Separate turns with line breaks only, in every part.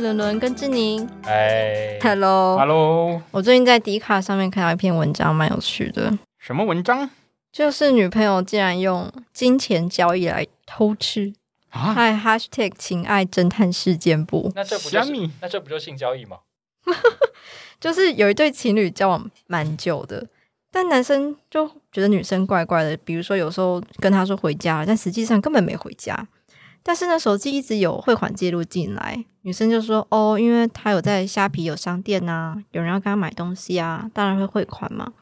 伦伦跟志宁，
哎
，Hello，Hello，
我最近在迪卡上面看到一篇文章，蛮有趣的，
什么文章？
就是女朋友竟然用金钱交易来偷吃，
啊？
还 hashtag 情爱侦探事件簿，
那这不就是那这不就性交易吗？
就是有一对情侣交往蛮久的，但男生就觉得女生怪怪的，比如说有时候跟他说回家了，但实际上根本没回家。但是呢，手机一直有汇款记录进来，女生就说：“哦，因为他有在虾皮有商店呐、有人要跟他买东西啊，当然会汇款嘛。”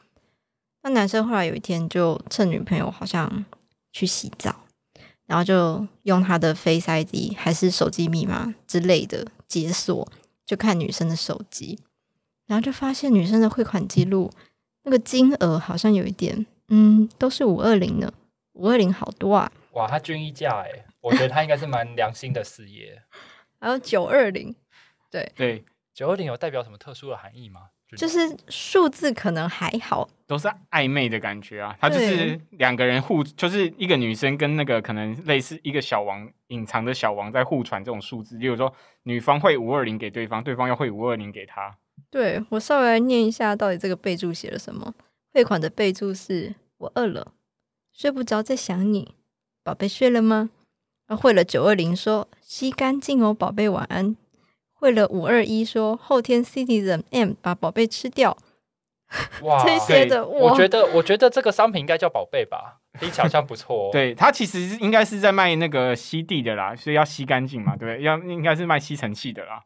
那男生后来有一天就趁女朋友好像去洗澡，然后就用他的 Face ID 还是手机密码之类的解锁，就看女生的手机，然后就发现女生的汇款记录那个金额好像有一点，嗯，都是五二零呢，五二零好多啊，
哇，他均一价哎，我觉得他应该是蛮良心的事业。
还有九二零，
对对，
九二零有代表什么特殊的含义吗？
就是数字可能还好，
都是暧昧的感觉啊。他就是
对
两个人互，就是一个女生跟那个可能类似一个小王隐藏的小王在互传这种数字，例如说女方会五二零给对方，对方要会五二零给他。
对我稍微来念一下，到底这个备注写了什么？汇款的备注是“我饿了，睡不着，在想你，宝贝睡了吗？”然后汇了九二零说“吸干净哦，宝贝晚安”。会了五二一说“后天 Citizen M 把宝贝吃掉
哇 ”，
这些的
我
我
觉得我觉得这个商品应该叫宝贝吧，听起来好像不错、哦。
对他其实应该是在卖那个吸地的啦，所以要吸干净嘛，对不对？要应该是卖吸尘器的啦。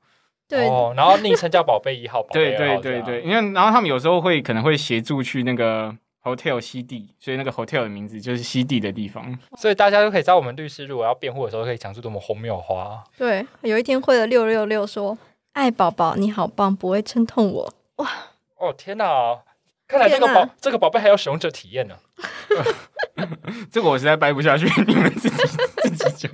对，
哦，然后昵称叫宝贝一号，宝贝
对对
二号这样
对对，因为然后他们有时候会可能会协助去那个 hotel 西地，所以那个 hotel 的名字就是西地的地方。
所以大家都可以知道我们律师如果要辩护的时候，可以讲出多么荒谬的话。
对，有一天会了六六六说：“爱宝宝，你好棒，不会撑痛我。
哇哦天哪！看来这个宝这个宝贝还有使用者体验呢。
这个我实在掰不下去，你们自己 自己讲。”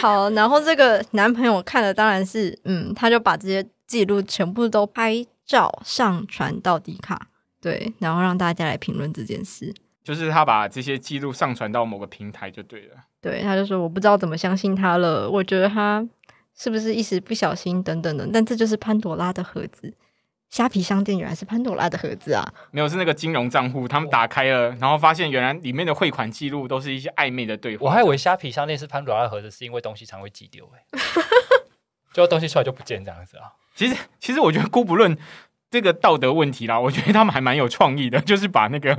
好，然后这个男朋友看了当然是，嗯，他就把这些记录全部都拍照上传到迪卡，对，然后让大家来评论这件事。
就是他把这些记录上传到某个平台就对了。
对，他就说我不知道怎么相信他了，我觉得他是不是一时不小心等等的，但这就是潘朵拉的盒子。虾皮商店原来是潘朵拉的盒子啊！
没有是那个金融账户，他们打开了，然后发现原来里面的汇款记录都是一些暧昧的对话。
我还以为虾皮商店是潘朵拉的盒子，是因为东西常会寄丢哎、就东西出来就不见这样子啊。
其实其实我觉得姑不论这个道德问题啦，我觉得他们还蛮有创意的，就是把那个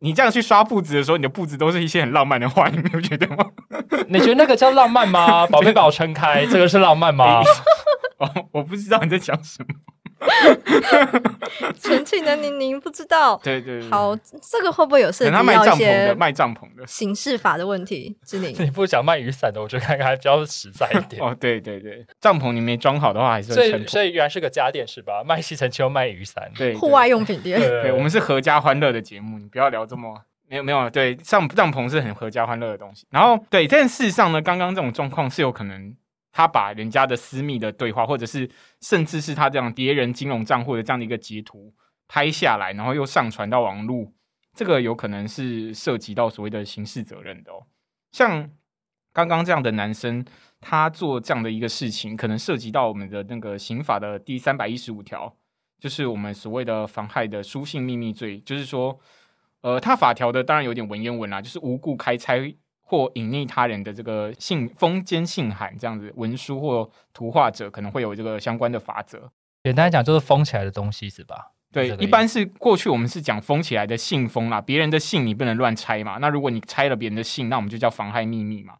你这样去刷布子的时候，你的布子都是一些很浪漫的话，你没有觉得吗？
你觉得那个叫浪漫吗？宝贝把我撑开，这个是浪漫吗？
哦，我不知道你在讲什么。
纯情的宁宁不知道。
对对对，
好，这个会不会有涉及到一些
帐篷的，卖帐篷的。
刑事法的问题？志玲，
你不想卖雨伞的，我觉得看看还比较实在一点。
哦，对对对，帐篷你没装好的话，还是
所以。所以原来是个家电是吧？卖吸尘器又卖雨伞，
对，
户外用品店。
对
对，我们是合家欢乐的节目，你不要聊这么没有没有。对，帐帐篷是很合家欢乐的东西。然后对，但事实上呢，刚刚这种状况是有可能他把人家的私密的对话，或者是甚至是他这样别人金融账户的这样的一个截图拍下来，然后又上传到网络，这个有可能是涉及到所谓的刑事责任的哦。像刚刚这样的男生，他做这样的一个事情，可能涉及到我们的那个刑法的第三百一十五条，就是我们所谓的妨害的书信秘密罪，就是说，呃，他法条的当然有点文言文啦，就是无故开拆或隐匿他人的这个信封间信函这样子文书或图画者，可能会有这个相关的法则。
简单来讲就是封起来的东西是吧？
对
这，个
一般是过去我们是讲封起来的信封啦，别人的信你不能乱拆嘛。那如果你拆了别人的信，那我们就叫妨害秘密嘛。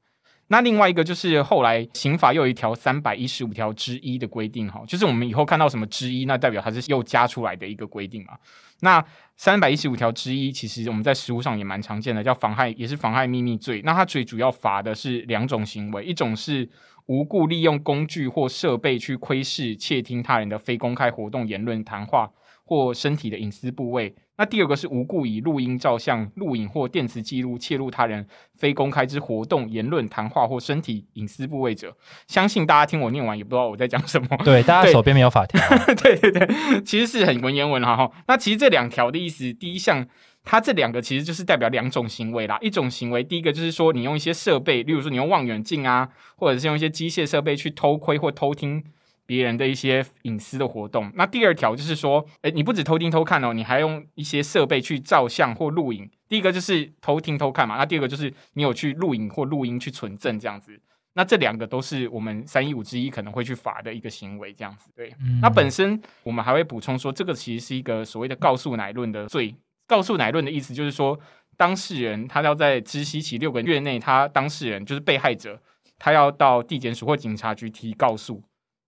那另外一个就是后来刑法又有一条三百一十五条之一的规定哈，就是我们以后看到什么之一，那代表它是又加出来的一个规定嘛。那三百一十五条之一，其实我们在实务上也蛮常见的，叫妨害，也是妨害秘密罪。那它最主要罚的是两种行为，一种是无故利用工具或设备去窥视、窃听他人的非公开活动、言论、谈话或身体的隐私部位。那第二个是无故以录音、照相、录影或电磁记录窃入他人非公开之活动、言论、谈话或身体隐私部位者。相信大家听我念完也不知道我在讲什么。
对，大家 手边没有法条，
对对对，其实是很文言文哈哈。那其实这两条的意思，第一项，它这两个其实就是代表两种行为啦。一种行为，第一个就是说你用一些设备，例如说你用望远镜啊，或者是用一些机械设备去偷窥或偷听别人的一些隐私的活动。那第二条就是说，诶，你不止偷听偷看哦，你还用一些设备去照相或录影。第一个就是偷听偷看嘛，那第二个就是你有去录影或录音去存证这样子。那这两个都是我们三一五之一可能会去罚的一个行为，这样子对。
嗯
那本身我们还会补充说，这个其实是一个所谓的告诉乃论的罪。告诉乃论的意思就是说，当事人他要在知悉期六个月内，他当事人就是被害者，他要到地检署或警察局提告诉。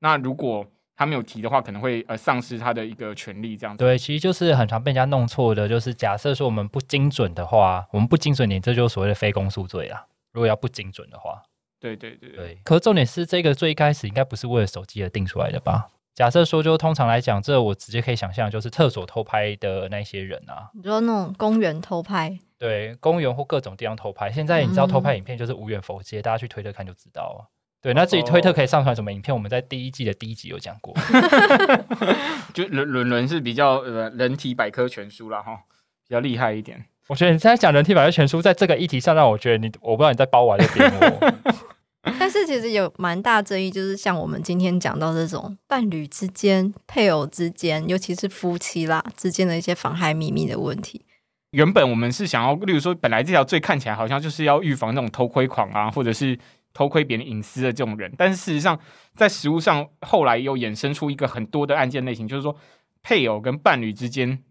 那如果他没有提的话，可能会呃丧失他的一个权利，这样子。
对，其实就是很常被人家弄错的，就是假设说我们不精准的话，我们不精准点，这就是所谓的非公诉罪啦。如果要不精准的话，
对对对对
对。可是重点是，这个最一开始应该不是为了手机而定出来的吧？假设说，就通常来讲，这我直接可以想象，就是厕所偷拍的那些人啊，
你说那种公园偷拍，
对，公园或各种地方偷拍。现在你知道偷
嗯
拍影片就是无远佛界，大家去推特看就知道了。对，那至于推特可以上传什么影片，我们在第一季的第一集有讲过。
就伦伦伦是比较呃人体百科全书啦哈，比较厉害一点。
我觉得你现在讲人体百科全书，在这个议题上，让我觉得你，我不知道你在包我还是扁我。
但是其实有蛮大争议，就是像我们今天讲到这种伴侣之间、配偶之间，尤其是夫妻啦之间的一些妨害秘密的问题。
原本我们是想要，例如说，本来这条罪看起来好像就是要预防那种偷窥狂啊，或者是偷窥别人隐私的这种人，但是事实上，在实务上后来又衍生出一个很多的案件类型，就是说配偶跟伴侣之间，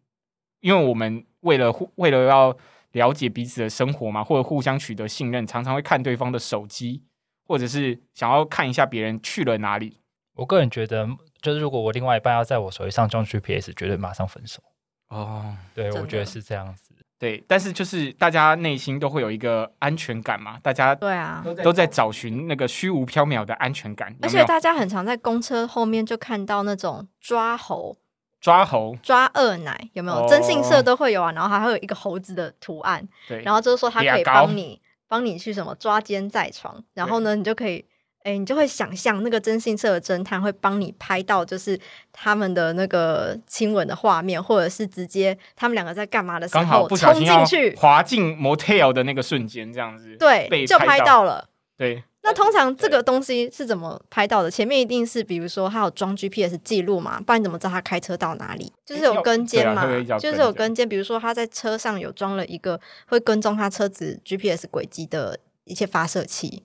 因为我们为了互为了要了解彼此的生活嘛，或者互相取得信任，常常会看对方的手机，或者是想要看一下别人去了哪里。
我个人觉得，就是如果我另外一半要在我手机上装 GPS，绝对马上分手。
哦，
对，我觉得是这样子。
对，但是就是大家内心都会有一个安全感嘛，大家
对啊，
都在找寻那个虚无缥缈的安全感，有
而且大家很常在公车后面就看到那种抓猴、
抓猴，
抓二奶，有没有？
哦
征信社都会有啊，然后还会有一个猴子的图案，
对，
然后就是说它可以帮你帮你去什么抓奸在床，然后呢，你就可以。哎，你就会想象那个征信社的侦探会帮你拍到，就是他们的那个亲吻的画面，或者是直接他们两个在干嘛的时
刚好
候
不小
冲
心
进去，
滑进 motel 的那个瞬间，这样子，
对，就
拍到
了。
对，
那通常这个东西是怎么拍到的？前面一定是比如说他有装 GPS 记录嘛，不然你怎么知道他开车到哪里？就是有跟监嘛，就是有跟监。比如说他在车上有装了一个会跟踪他车子 GPS 轨迹的一些发射器。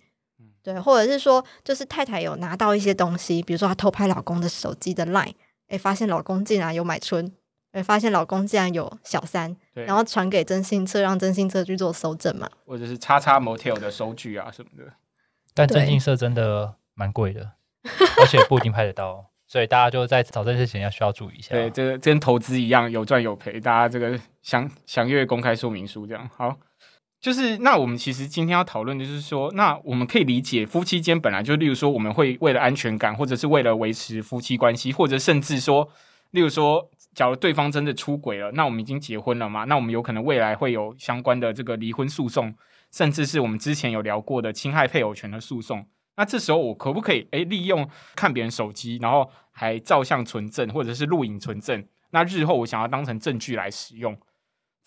对，或者是说，就是太太有拿到一些东西，比如说她偷拍老公的手机的 line，哎，发现老公竟然有买春，哎，发现老公竟然有小三，然后传给征信社，让征信社去做搜证嘛。
或者是叉叉 motel 的收据啊什么的。
但征信社真的蛮贵的，而且不一定拍得到，所以大家就在找这些钱要需要注意一下。
对，这个跟投资一样，有赚有赔，大家这个详详阅公开说明书这样好。就是那我们其实今天要讨论，就是说，那我们可以理解夫妻间本来就，例如说，我们会为了安全感，或者是为了维持夫妻关系，或者甚至说，例如说，假如对方真的出轨了，那我们已经结婚了嘛，那我们有可能未来会有相关的这个离婚诉讼，甚至是我们之前有聊过的侵害配偶权的诉讼。那这时候我可不可以诶利用看别人手机，然后还照相存证，或者是录影存证？那日后我想要当成证据来使用，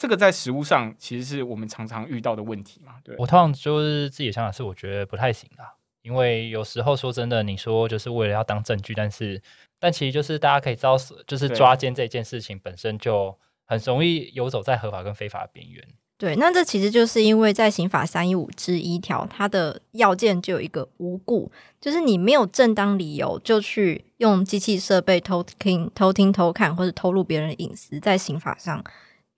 这个在实物上其实是我们常常遇到的问题嘛？对，
我通常就是自己的想法是，我觉得不太行啊，因为有时候说真的，你说就是为了要当证据，但是但其实就是大家可以知道，就是抓奸这件事情本身就很容易游走在合法跟非法的边缘。
对，那这其实就是因为在刑法三一五之一条，它的要件就有一个无故，就是你没有正当理由就去用机器设备偷听、偷听、偷看或者偷录别人的隐私，在刑法上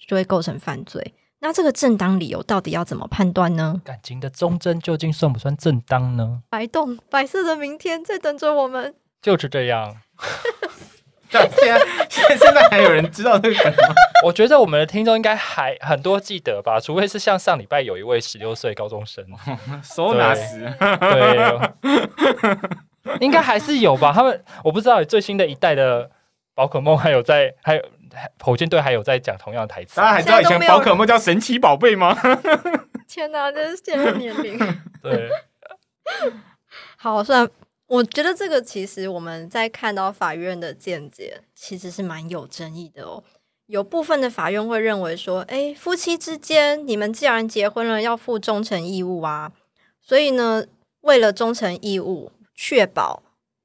就会构成犯罪。那这个正当理由到底要怎么判断呢？
感情的忠贞究竟算不算正当呢？
白洞，白色的明天在等着我们。
就是这样。
但现在现在现在还有人知道这个梗吗？
我觉得我们的听众应该还很多记得吧，除非是像上礼拜有一位十六岁高中生，
手拿死，
对，应该还是有吧。他们我不知道最新的一代的宝可梦还有在，还有还火箭队还有在讲同样的台词
大。家还知道以前宝可梦叫神奇宝贝吗？
天哪，这是现在年龄。
对，
好，虽然我觉得这个其实我们在看到法院的见解，其实是蛮有争议的哦。有部分的法院会认为说，哎，夫妻之间你们既然结婚了，要负忠诚义务啊，所以呢，为了忠诚义务，确保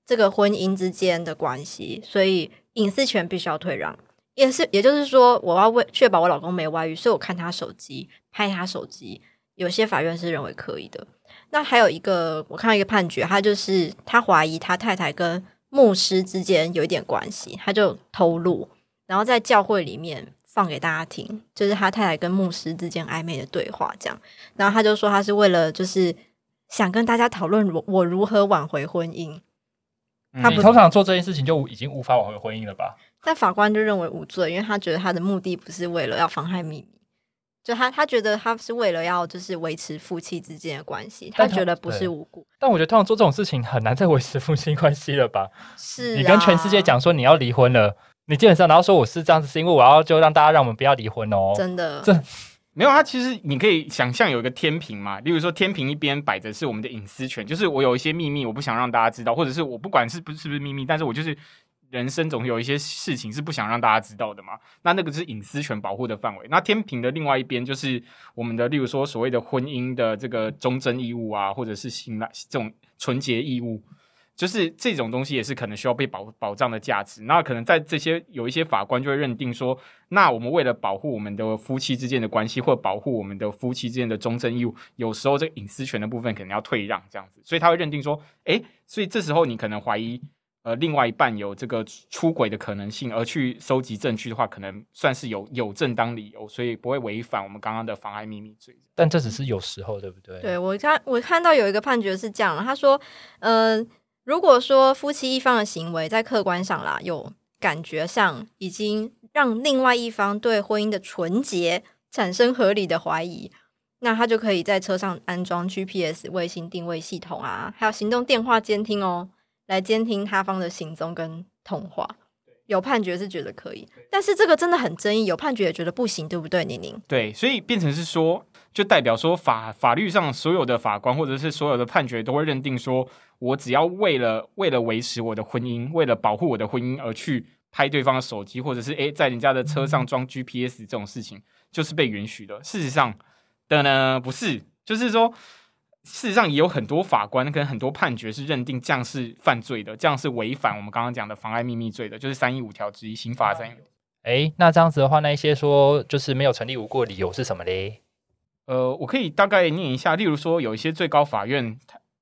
这个婚姻之间的关系，所以隐私权必须要退让。也是，也就是说，我要为确保我老公没外遇，所以我看他手机，拍他手机，有些法院是认为可以的。那还有一个，我看到一个判决，他就是他怀疑他太太跟牧师之间有一点关系，他就偷录，然后在教会里面放给大家听，就是他太太跟牧师之间暧昧的对话，这样。然后他就说他是为了就是想跟大家讨论我我如何挽回婚姻，他不
通常做这件事情就已经无法挽回婚姻了吧？
但法官就认为无罪，因为他觉得他的目的不是为了要妨害秘密，就他他觉得他是为了要就是维持夫妻之间的关系，他觉得不是无辜。
但我觉得通常做这种事情很难再维持夫妻关系了吧？
是、啊、
你跟全世界，讲说你要离婚了，你基本上然后说我是这样子，是因为我要就让大家让我们不要离婚哦。
真的
这
没有，它其实你可以想象有一个天平嘛，例如说天平一边摆着是我们的隐私权，就是我有一些秘密我不想让大家知道，或者是我不管是不是是不是秘密，但是我就是人生总有一些事情是不想让大家知道的嘛，那那个是隐私权保护的范围。那天平的另外一边就是我们的，例如说所谓的婚姻的这个忠贞义务啊，或者是信赖这种纯洁义务。就是这种东西也是可能需要被保保障的价值，那可能在这些有一些法官就会认定说，那我们为了保护我们的夫妻之间的关系，或保护我们的夫妻之间的忠贞义务，有时候这个隐私权的部分可能要退让这样子，所以他会认定说，诶，所以这时候你可能怀疑，呃，另外一半有这个出轨的可能性，而去收集证据的话，可能算是有有正当理由，所以不会违反我们刚刚的妨碍秘密罪。
但这只是有时候，对不对？
对我看我看到有一个判决是这样，他说，呃，如果说夫妻一方的行为在客观上啦，有感觉上已经让另外一方对婚姻的纯洁产生合理的怀疑，那他就可以在车上安装 GPS 卫星定位系统啊，还有行动电话监听哦，来监听他方的行踪跟通话。有判决是觉得可以，但是这个真的很争议，有判决也觉得不行，对不对？宁宁，
对，所以变成是说，就代表说法法律上所有的法官或者是所有的判决都会认定说，我只要为了为了维持我的婚姻，为了保护我的婚姻而去拍对方的手机，或者是诶在人家的车上装 GPS 这种事情，就是被允许的。事实上的呢，不是，就是说。事实上，也有很多法官跟很多判决是认定这样是犯罪的，这样是违反我们刚刚讲的妨碍秘密罪的，就是三一五条之一，刑法三一五。
哎，那这样子的话，那一些说就是没有成立无过的理由是什么嘞？
呃，我可以大概念一下，例如说有一些最高法院，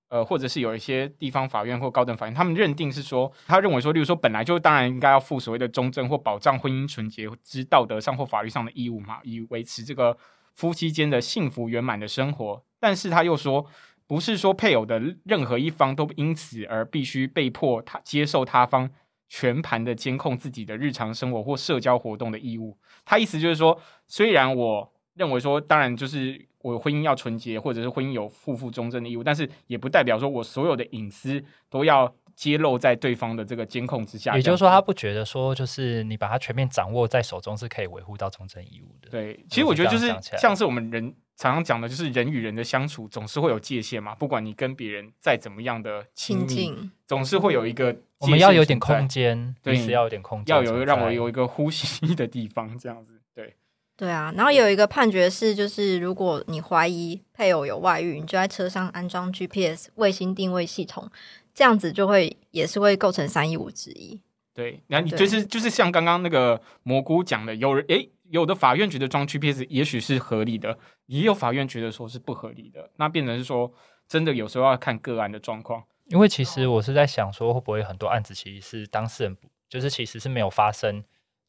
呃，或者是有一些地方法院或高等法院，他们认定是说，他认为说，例如说本来就当然应该要负所谓的忠贞或保障婚姻纯洁之道德上或法律上的义务嘛，以维持这个夫妻间的幸福圆满的生活。但是他又说，不是说配偶的任何一方都因此而必须被迫他接受他方全盘的监控自己的日常生活或社交活动的义务。他意思就是说，虽然我认为说，当然就是我婚姻要纯洁，或者是婚姻有负负忠贞的义务，但是也不代表说我所有的隐私都要揭露在对方的这个监控之下。
也就是说，他不觉得说，就是你把它全面掌握在手中是可以维护到忠贞义务的。
对，其实我觉得就是像是我们人常常讲的，就是人与人的相处总是会有界限嘛，不管你跟别人再怎么样的亲密，总是会有一个
我们要有点空间，
对
是要有点空间
要，有让我有一个呼吸的地方，这样子。对，
对啊，然后有一个判决是，就是如果你怀疑配偶有外遇，你就在车上安装 GPS 卫星定位系统，这样子就会也是会构成三一五之一。
对，然后你就是就是像刚刚那个蘑菇讲的，有人诶，有的法院觉得装 GPS 也许是合理的，也有法院觉得说是不合理的，那变成是说真的有时候要看个案的状况。
因为其实我是在想说，会不会很多案子其实是当事人不，就是其实是没有发生，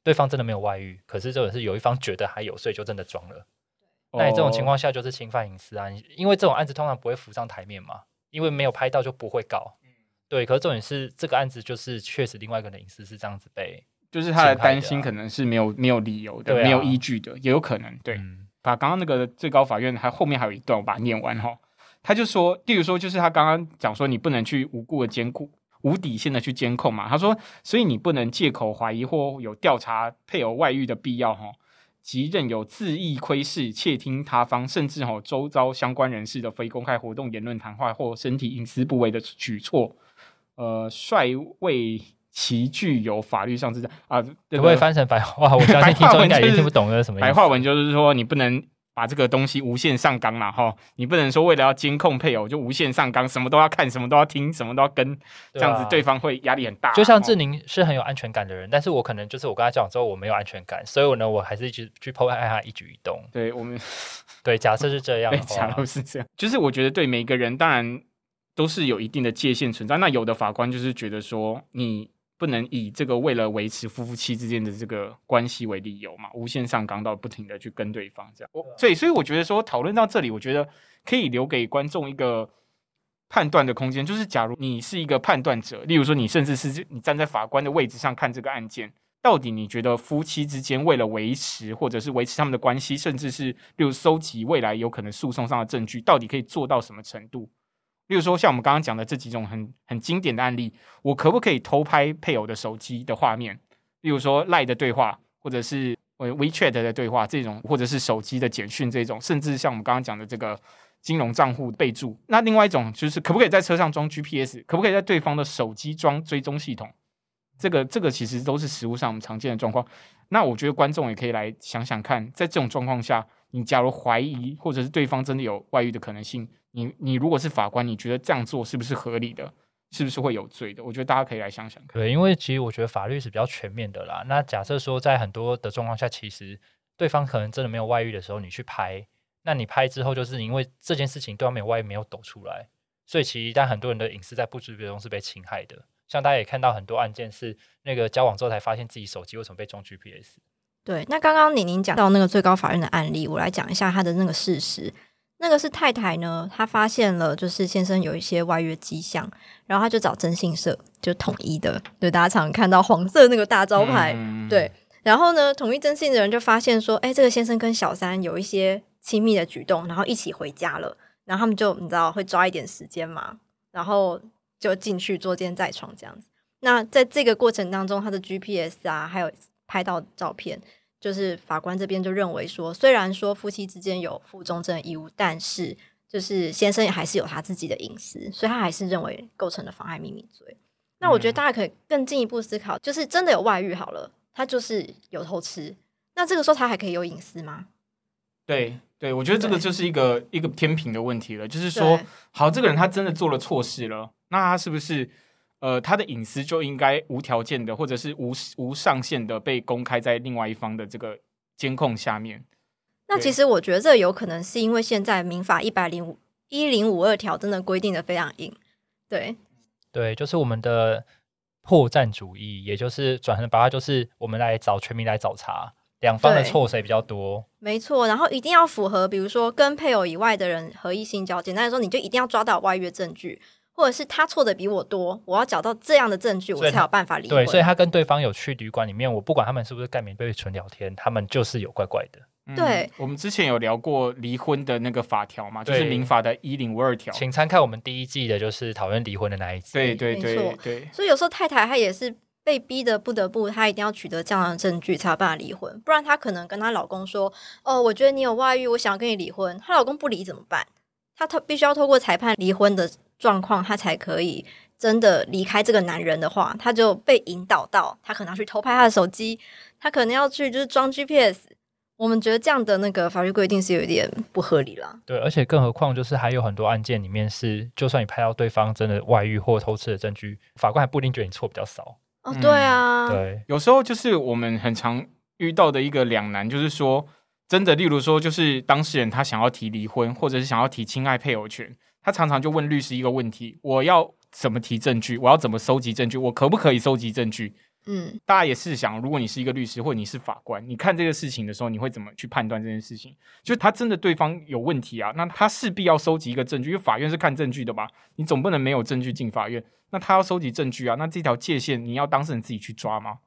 对方真的没有外遇，可是这种是有一方觉得还有，所以就真的装了。那你这种情
哦，
况下就是侵犯隐私啊，你因为这种案子通常不会浮上台面嘛，因为没有拍到就不会告。对，可是重点是这个案子就是确实另外一个人隐私是这样子被，
就是他的担心
啊
可能是没有没有理由的，没有依据的，也有可能对。
嗯
把刚刚那个最高法院还后面还有一段，我把它念完哈。他就说，例如说，就是他刚刚讲说，你不能去无故的监控、无底线的去监控嘛。他说，所以你不能借口怀疑或有调查配偶外遇的必要哈，即任有恣意窥视、窃听他方，甚至哈周遭相关人士的非公开活动、言论、谈话或身体隐私部位的举措，呃，帅位其具有法律上之啊，
可
这个
不可以翻成白话？我相信听众应该也听不懂这是什么意思。
白话文就是说，你不能把这个东西无限上纲了哈，你不能说为了要监控配偶就无限上纲，什么都要看，什么都要听，什么都要跟，这样子对方会压力很大。
就像志
哦
宁是很有安全感的人，但是我可能就是我跟他交往之后我没有安全感，所以我呢我还是一直去破坏他一举一动。
对我们
对，假设是这样
对假如，是这样，就是我觉得对每个人当然都是有一定的界限存在。那有的法官就是觉得说你。不能以这个为了维持夫妇妻之间的这个关系为理由嘛，无限上纲到不停的去跟对方这样。我对，所以我觉得说讨论到这里，我觉得可以留给观众一个判断的空间，就是假如你是一个判断者，例如说你甚至是你站在法官的位置上看这个案件，到底你觉得夫妻之间为了维持或者是维持他们的关系，甚至是例如收集未来有可能诉讼上的证据，到底可以做到什么程度？例如说，像我们刚刚讲的这几种很很经典的案例，我可不可以偷拍配偶的手机的画面？例如说赖的对话，或者是呃 WeChat 的对话这种，或者是手机的简讯这种，甚至像我们刚刚讲的这个金融账户备注。那另外一种就是，可不可以在车上装 GPS？可不可以在对方的手机装追踪系统？这个这个其实都是实物上我们常见的状况。那我觉得观众也可以来想想看，在这种状况下，你假如怀疑或者是对方真的有外遇的可能性，你你如果是法官，你觉得这样做是不是合理的？是不是会有罪的？我觉得大家可以来想想看。
对，因为其实我觉得法律是比较全面的啦。那假设说在很多的状况下，其实对方可能真的没有外遇的时候，你去拍，那你拍之后，就是因为这件事情对方没有外遇没有抖出来，所以其实但很多人的隐私在不知不觉中是被侵害的。像大家也看到很多案件是那个交往之后才发现自己手机为什么被装 GPS。
对，那刚刚宁宁讲到那个最高法院的案例，我来讲一下他的那个事实。那个是太太呢，她发现了就是先生有一些外遇迹象，然后她就找征信社，就统一的，对大家常看到黄色那个大招牌，
嗯
对。然后呢，统一征信的人就发现说，哎，这个先生跟小三有一些亲密的举动，然后一起回家了，然后他们就你知道会抓一点时间嘛，然后就进去捉奸在床这样子。那在这个过程当中，他的 GPS 啊，还有拍到照片，就是法官这边就认为说，虽然说夫妻之间有负忠贞义务，但是就是先生也还是有他自己的隐私，所以他还是认为构成了妨害秘密罪。那我觉得大家可以更进一步思考，就是真的有外遇好了，他就是有偷吃，那这个时候他还可以有隐私吗？
对对，我觉得这个就是一个一个天平的问题了。就是说，好，这个人他真的做了错事了，那他是不是呃他的隐私就应该无条件的，或者是无无上限的被公开在另外一方的这个监控下面？
那其实我觉得这有可能是因为现在民法一百零五一零五二条真的规定的非常硬，对
对，就是我们的破绽主义，也就是转成把它，就是我们来找全民来找茬，两方的错谁比较多？
没错，然后一定要符合，比如说跟配偶以外的人合意性交，简单来说，你就一定要抓到外遇证据，或者是他错的比我多，我要找到这样的证据，我才有办法离婚。
对，所以他跟对方有去旅馆里面，我不管他们是不是盖棉被纯聊天，他们就是有怪怪的。
嗯
对
我们之前有聊过离婚的那个法条嘛，就是民法的一零五二条。
请参看我们第一季的，就是讨论离婚的那一集。
对对对对，
所以有时候太太她也是被逼的不得不，她一定要取得这样的证据才有办法离婚，不然她可能跟她老公说：“哦，我觉得你有外遇，我想要跟你离婚。”她老公不离怎么办？她透必须要透过裁判离婚的状况，她才可以真的离开这个男人的话，她就被引导到，她可能要去偷拍他的手机，她可能要去就是装 GPS。我们觉得这样的那个法律规定是有一点不合理啦。
对，而且更何况就是还有很多案件里面是，就算你拍到对方真的外遇或偷吃的证据，法官还不一定觉得你错比较少。
哦，
嗯
对啊，
对，
有时候就是我们很常遇到的一个两难，就是说，真的，例如说，就是当事人他想要提离婚，或者是想要提侵害配偶权，他常常就问律师一个问题：我要怎么提证据？我要怎么收集证据？我可不可以收集证据？
嗯，
大家也试想，如果你是一个律师或者你是法官，你看这个事情的时候，你会怎么去判断这件事情？就他真的对方有问题啊，那他势必要收集一个证据，因为法院是看证据的吧？你总不能没有证据进法院，那他要收集证据啊，那这条界限你要当事人自己去抓吗？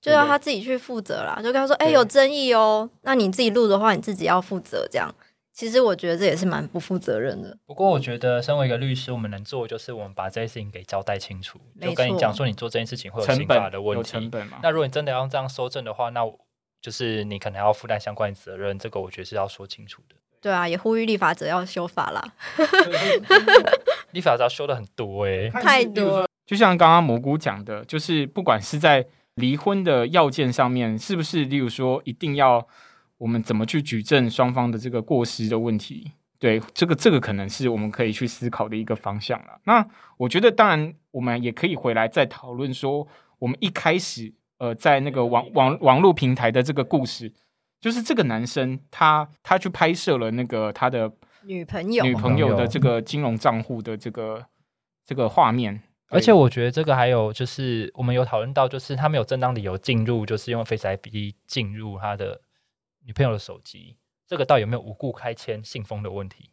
就要他自己去负责啦。就跟他说：“哎、
对
有争议哦，那你自己录的话，你自己要负责。”这样，其实我觉得这也是蛮不负责任的。
不过我觉得，身为一个律师，我们能做的就是我们把这件事情给交代清楚，
没
就跟你
错
讲说你做这件事情会有
成
刑法
本
的问题。
成本嘛？
那如果你真的要这样收证的话，那就是你可能要负担相关的责任，这个我觉得是要说清楚的。
对啊，也呼吁立法者要修法啦。
立法要修的很多哎、
太多了。
就像刚刚蘑菇讲的，就是不管是在离婚的要件上面，是不是例如说一定要我们怎么去举证双方的这个过失的问题？对，这个这个可能是我们可以去思考的一个方向了。那我觉得，当然我们也可以回来再讨论说，我们一开始呃在那个网网网络平台的这个故事，就是这个男生他他去拍摄了那个他的
女朋友
女朋友
朋友
的这个金融账户的这个这个画面，
而且我觉得这个还有就是，我们有讨论到，就是他没有正当理由进入，就是用 Face ID 进入他的女朋友的手机，这个到底有没有无故开签信封的问题？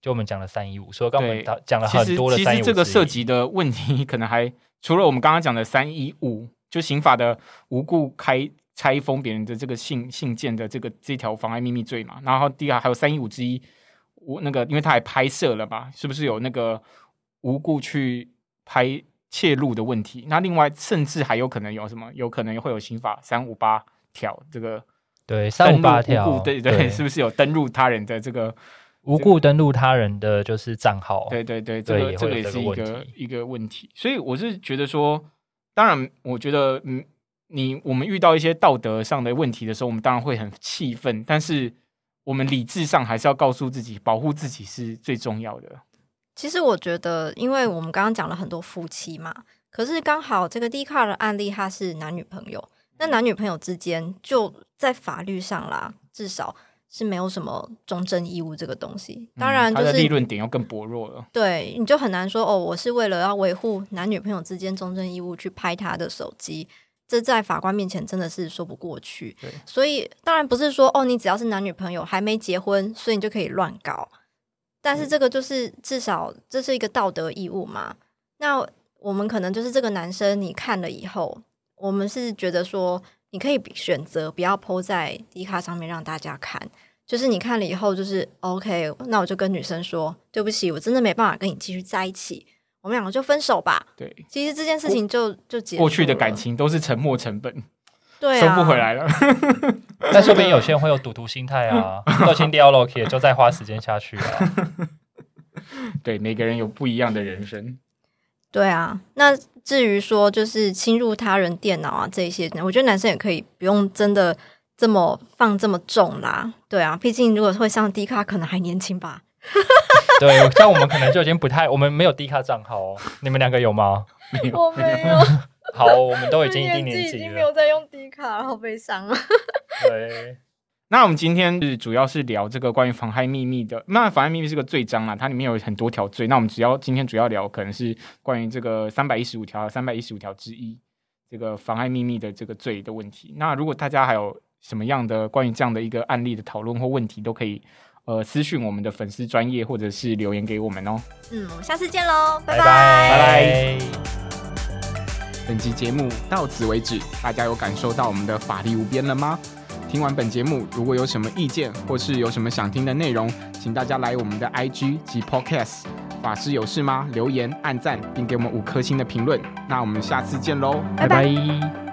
就我们讲了三一五，所以刚刚我们讲了很多的
其
三一五之一
实这个涉及的问题，可能还除了我们刚刚讲的三一五，就刑法的无故开拆封别人的这个信信件的这个这条妨碍秘密罪嘛，然后第二还有三一五之一，我那个因为他还拍摄了嘛，是不是有那个无故去拍窃录的问题？那另外甚至还有可能有什么？有可能会有刑法三五八条这个
对三五八条
故，对对，是不是有登录他人的这个？
无故登录他人的就是账号？
对对对，这个这个
也
是一个一个问题，所以我是觉得说，当然，我觉得嗯，你我们遇到一些道德上的问题的时候，我们当然会很气愤，但是我们理智上还是要告诉自己，保护自己是最重要的。
其实我觉得，因为我们刚刚讲了很多夫妻嘛，可是刚好这个 D 卡的案例，他是男女朋友，那男女朋友之间就在法律上啦，至少是没有什么忠贞义务这个东西。当然，就是
润点又更薄弱了。
对，你就很难说哦，我是为了要维护男女朋友之间忠贞义务去拍他的手机，这在法官面前真的是说不过去。所以当然不是说哦，你只要是男女朋友还没结婚，所以你就可以乱搞。但是这个就是至少这是一个道德义务嘛。那我们可能就是这个男生，你看了以后，我们是觉得说你可以选择不要 PO 在 D 卡上面让大家看。就是你看了以后，就是 OK，那我就跟女生说，对不起，我真的没办法跟你继续在一起，我们两个就分手吧。
对，
其实这件事情就就结束
过去的感，情都是沉没成本，
对啊，
收不回。来了。
但说不定有些人会有赌徒心态啊，都已经掉了，也就再花时间下去啊。
对，每个人有不一样的人生。
对啊，那至于说就是侵入他人电脑啊这一些，我觉得男生也可以不用真的这么放这么重啦。对啊，毕竟如果会上 D 卡，可能还年轻吧。
对，像我们可能就已经不太，我们没有低卡账号哦。你们两个有吗？
我没有，
好，我们都已经一定年纪
纪已经没有
了。
在用低卡了，好悲伤啊。
对，
那我们今天是主要是聊这个关于妨害秘密的。那妨害秘密是个罪章啦，它里面有很多条罪。那我们只要今天主要聊可能是关于这个三百一十五条、三百一十五条之一这个妨害秘密的这个罪的问题。那如果大家还有什么样的关于这样的一个案例的讨论或问题，都可以呃私讯我们的粉丝专业或者是留言给我们哦。
嗯，我们下次见喽，拜
拜
拜
拜。
本集节目到此为止，大家有感受到我们的法力无边了吗？听完本节目，如果有什么意见或是有什么想听的内容，请大家来我们的 IG 及 Podcast 法师有事吗？留言、按赞，并给我们五颗星的评论。那我们下次见喽，
拜拜
拜